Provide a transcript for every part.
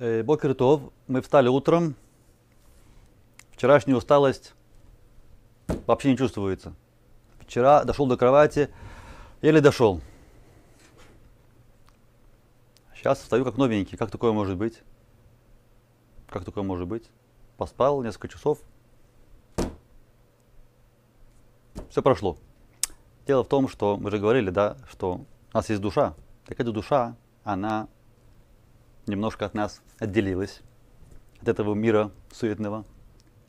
Э, Бокер Мы встали утром. Вчерашняя усталость вообще не чувствуется. Вчера дошел до кровати, еле дошел. Сейчас встаю как новенький. Как такое может быть? Как такое может быть? Поспал несколько часов. Все прошло. Дело в том, что мы же говорили, да, что у нас есть душа. Так эта душа, она немножко от нас отделилась, от этого мира суетного,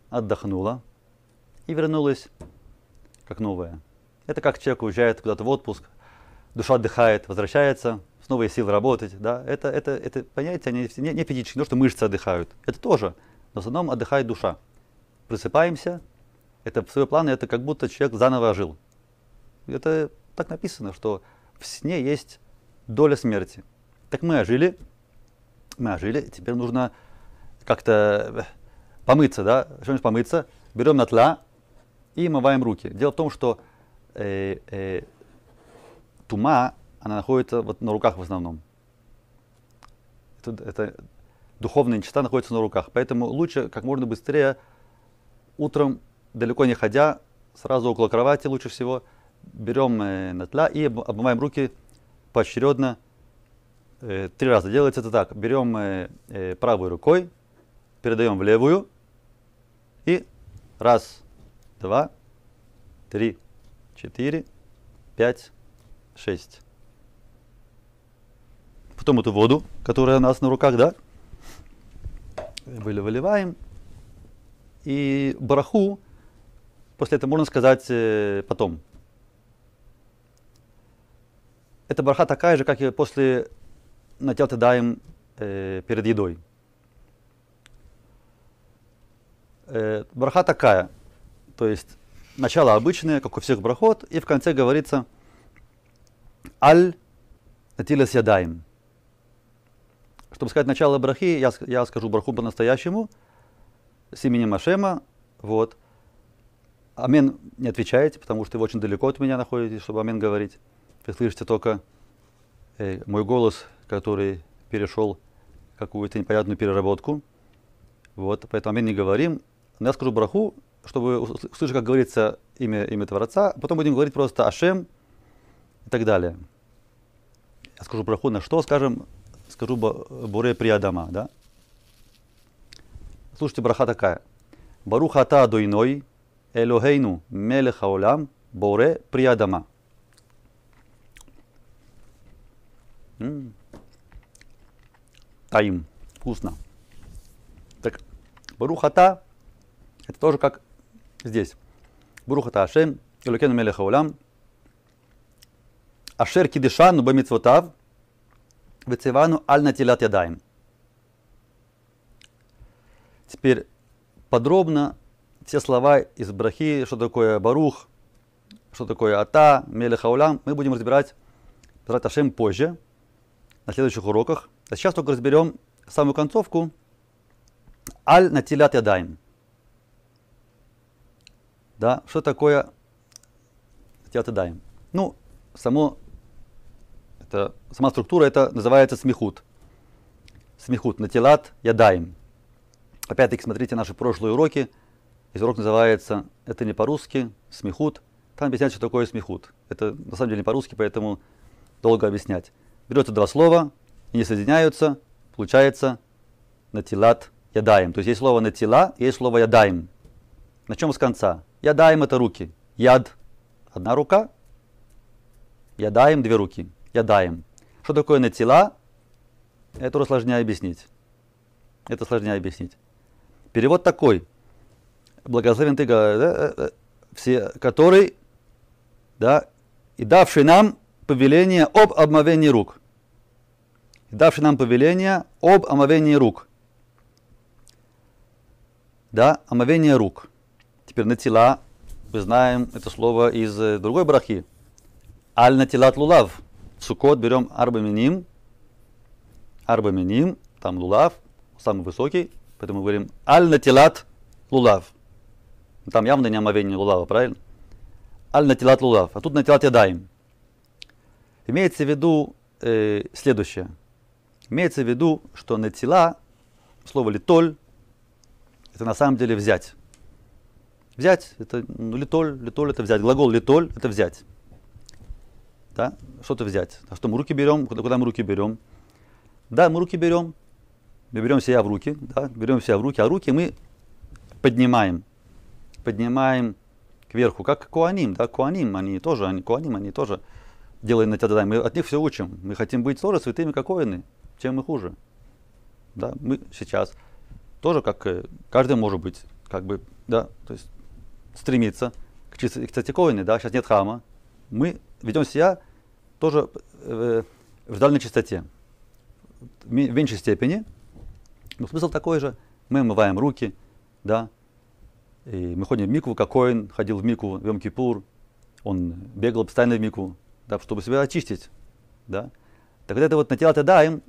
отдохнула и вернулась как новая. Это как человек уезжает куда-то в отпуск, душа отдыхает, возвращается, с новой силой работать. Да? Это, это, это понятие не, не, не физически, не то, что мышцы отдыхают. Это тоже. Но в основном отдыхает душа. Просыпаемся, это в свои планы, это как будто человек заново ожил. Это так написано, что в сне есть доля смерти. Так мы ожили, мы ожили, теперь нужно как-то э, помыться, да, что-нибудь помыться, берем на тла и мываем руки. Дело в том, что э, э, тума, она находится вот на руках в основном. Это, это духовная нечистота находится на руках. Поэтому лучше как можно быстрее утром, далеко не ходя, сразу около кровати лучше всего, берем э, на тла и обмываем руки поочередно три раза. Делается это так. Берем э, э, правой рукой, передаем в левую и раз, два, три, четыре, пять, шесть. Потом эту воду, которая у нас на руках, да, выливаем. И бараху после этого можно сказать э, потом. Эта бараха такая же, как и после нател даем э, перед едой. Э, браха такая, то есть начало обычное, как у всех брахот, и в конце говорится аль натилес ядаем. Чтобы сказать начало брахи, я, я скажу браху по-настоящему, с именем Ашема, вот. Амен не отвечаете, потому что вы очень далеко от меня находитесь, чтобы амен говорить. Вы слышите только э, мой голос, который перешел какую-то непонятную переработку. Вот, поэтому амен не говорим. Но я скажу браху, чтобы услышать, как говорится имя, имя Творца, потом будем говорить просто Ашем и так далее. Я скажу браху на что, скажем, скажу Буре Приадама, да? Слушайте, браха такая. Баруха та дуйной, Элохейну мелеха олам, Боре Приадама. Таим. Вкусно. Так, Барухата, это тоже как здесь. Барухата Ашем, Элокену Мелеха Улам, Ашер Кидишану Бамитвотав, Вецевану Аль Натилат Ядаем. Теперь подробно все слова из Брахи, что такое Барух, что такое Ата, Мелеха Улам, мы будем разбирать Ашем позже, на следующих уроках. А сейчас только разберем самую концовку. Аль натилят ядаем. Да, что такое натилят ядаем? Ну, само, это, сама структура это называется смехут. Смехут, натилат ядаем. Опять-таки, смотрите наши прошлые уроки. Из урок называется «Это не по-русски», «Смехут». Там объясняется, что такое смехут. Это на самом деле не по-русски, поэтому долго объяснять. Берется два слова, они соединяются, получается натилат ядаем. То есть есть слово натила, есть слово ядаем. На чем с конца? Ядаем это руки. Яд – одна рука, ядаем – две руки. Ядаем. Что такое натила? Это сложнее объяснить. Это сложнее объяснить. Перевод такой. Благословен ты, да, э, э, все, который, да, и давший нам повеление об обмовении рук давший нам повеление об омовении рук. Да, омовение рук. Теперь натила, мы знаем это слово из э, другой брахи. Аль натилат лулав. Сукот берем арбаминим. Арбаминим, там лулав, самый высокий, поэтому мы говорим аль натилат лулав. Там явно не омовение лулава, правильно? Аль натилат лулав. А тут натилат ядаем. Имеется в виду э, следующее – Имеется в виду, что натила слово литоль это на самом деле взять. Взять, это ну, литоль, литоль это взять. Глагол литоль это взять. Да? Что-то взять. А что мы руки берем? Куда, куда мы руки берем? Да, мы руки берем. Мы берем себя в руки, да, берем себя в руки, а руки мы поднимаем. Поднимаем кверху, как куаним, да, куаним, они тоже, они, куаним, они тоже делают на тебя, мы от них все учим. Мы хотим быть тоже святыми, как коины, чем мы хуже. Да, мы сейчас тоже как э, каждый может быть, как бы, да, то есть стремиться к чистоте да, сейчас нет храма, мы ведем себя тоже э, в дальней чистоте, в меньшей степени, но смысл такой же, мы омываем руки, да, и мы ходим в микву, как Коин ходил в микву в Йом-Кипур, он бегал постоянно в микву, да, чтобы себя очистить, да. Так вот это вот на тело даем,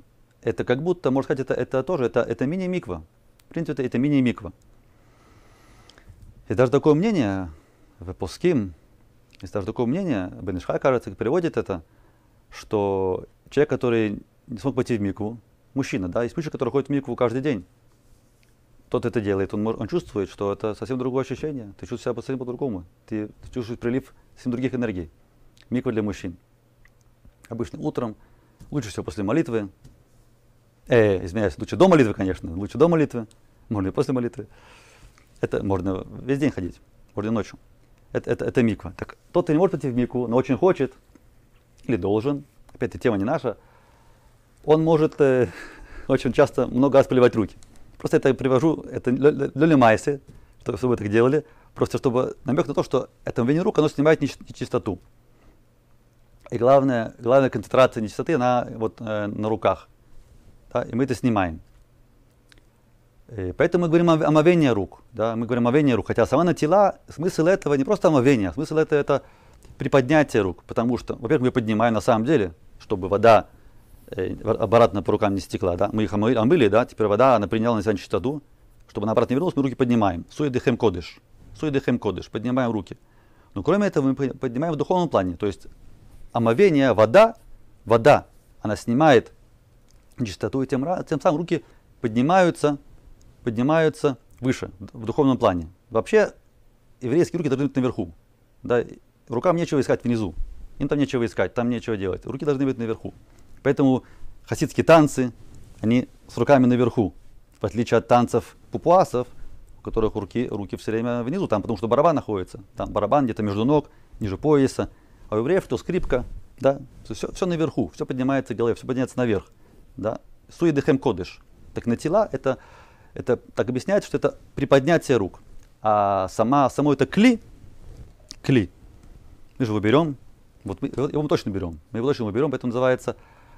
это как будто, можно сказать, это, это тоже, это, это мини-миква. В принципе, это, это мини-миква. И даже такое мнение в Пуским, есть даже такое мнение, Бенешхай, кажется, переводит это, что человек, который не смог пойти в микву, мужчина, да, есть мужчина, который ходит в микву каждый день, тот это делает, он, он чувствует, что это совсем другое ощущение, ты чувствуешь себя совсем по-другому, ты, ты чувствуешь прилив совсем других энергий. Миква для мужчин. Обычно утром, лучше всего после молитвы, э, извиняюсь, лучше до молитвы, конечно, лучше до молитвы, можно и после молитвы. Это можно весь день ходить, можно ночью. Это, это, это миква. Так тот, кто не может пойти в микву, но очень хочет, или должен, опять-таки тема не наша, он может э, очень часто много раз поливать руки. Просто это привожу, это для майсы, чтобы так делали, просто чтобы намек на то, что это мовение рук, оно снимает нечистоту. И главная, главная концентрация нечистоты, она вот э, на руках. Да, и мы это снимаем. И поэтому мы говорим о омовении рук. Да, мы говорим о омовении рук. Хотя сама на тела, смысл этого не просто омовение, смысл этого это приподнятие рук. Потому что, во-первых, мы поднимаем на самом деле, чтобы вода э, обратно по рукам не стекла. Да? Мы их омыли, омыли, да? теперь вода она приняла на себя чистоту. Чтобы она обратно не вернулась, мы руки поднимаем. Суидехем кодыш. Суидехем кодыш. Поднимаем руки. Но кроме этого мы поднимаем в духовном плане. То есть омовение, вода, вода, она снимает чистоту, и тем, тем самым руки поднимаются, поднимаются выше, в духовном плане. Вообще, еврейские руки должны быть наверху. Да, рукам нечего искать внизу. Им там нечего искать, там нечего делать. Руки должны быть наверху. Поэтому хасидские танцы, они с руками наверху. В отличие от танцев пупуасов, у которых руки, руки все время внизу, там потому что барабан находится. Там барабан где-то между ног, ниже пояса. А у евреев то скрипка, да, все, все наверху, все поднимается в голове, все поднимается наверх. Да. Суидехем кодыш. Так на тела это, это так объясняется, что это приподнятие рук. А сама, само это кли, кли, мы же его берем, вот мы, его мы точно берем, мы его точно берем, поэтому называется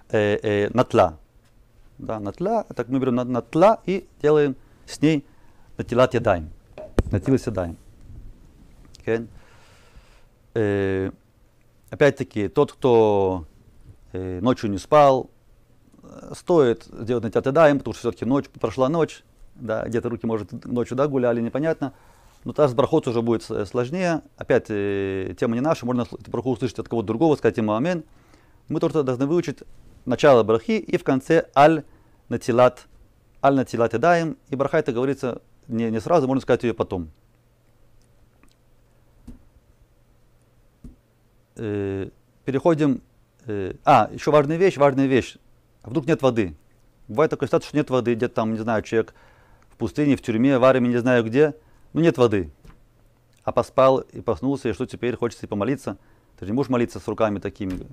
э, э, натла. Да, натла, так мы берем натла и делаем с ней натилат ядаем. Натилат ядаем. Okay. Э, опять-таки, тот, кто э, ночью не спал, стоит сделать на тятадаем, потому что все-таки ночь, прошла ночь, да, где-то руки, может, ночью да, гуляли, непонятно. Но с брахот уже будет сложнее. Опять, э, тема не наша, можно эту браху услышать от кого-то другого, сказать ему амин. Мы только должны выучить начало брахи и в конце аль натилат, аль натилат ядаем. И браха это говорится не, не сразу, можно сказать ее потом. Э, переходим. Э, а, еще важная вещь, важная вещь. А вдруг нет воды? Бывает такой ситуация, что нет воды, где-то там, не знаю, человек в пустыне, в тюрьме, в армии, не знаю где, ну нет воды. А поспал и проснулся, и что теперь, хочется и помолиться. Ты же не можешь молиться с руками такими.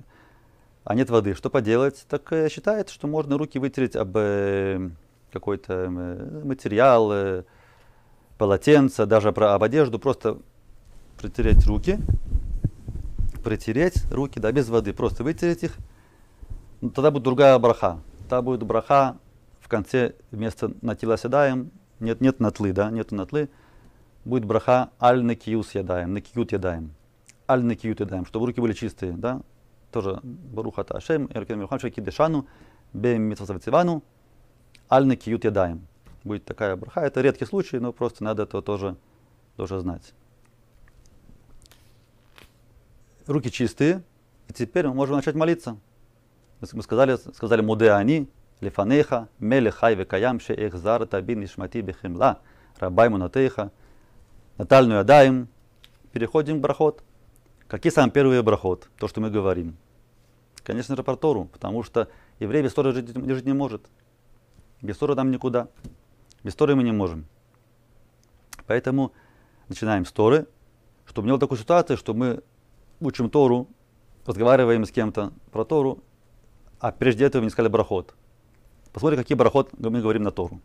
А нет воды, что поделать? Так э, считается, что можно руки вытереть об э, какой-то э, материал, э, полотенце, даже про, об одежду, просто протереть руки, протереть руки, да, без воды, просто вытереть их, ну, тогда будет другая браха. Тогда будет браха в конце вместо натила седаем, нет, нет натлы, да, нет натлы, будет браха аль накиют ядаем, накиют ядаем. Аль накиют ядаем, чтобы руки были чистые, да, тоже баруха ташем, эркен мирхам кидешану, бе митсавцевану, аль накиют ядаем. Будет такая браха, это редкий случай, но просто надо это тоже, тоже знать. Руки чистые, и теперь мы можем начать молиться мы сказали, сказали муде они, Лифанеха, Меле Хай Векаям, Ше Эхзар Табин Ишмати Бехимла, Рабай Мунатеха, Натальную Адаем. Переходим к брахот. Какие самые первые брахот? То, что мы говорим. Конечно же, про Тору, потому что еврей без Торы жить, жить не может. Без Торы нам никуда. Без Торы мы не можем. Поэтому начинаем с Торы, чтобы не было такой ситуации, что мы учим Тору, разговариваем с кем-то про Тору, а прежде этого не сказали брахот. Посмотрим, какие брахот мы говорим на Тору.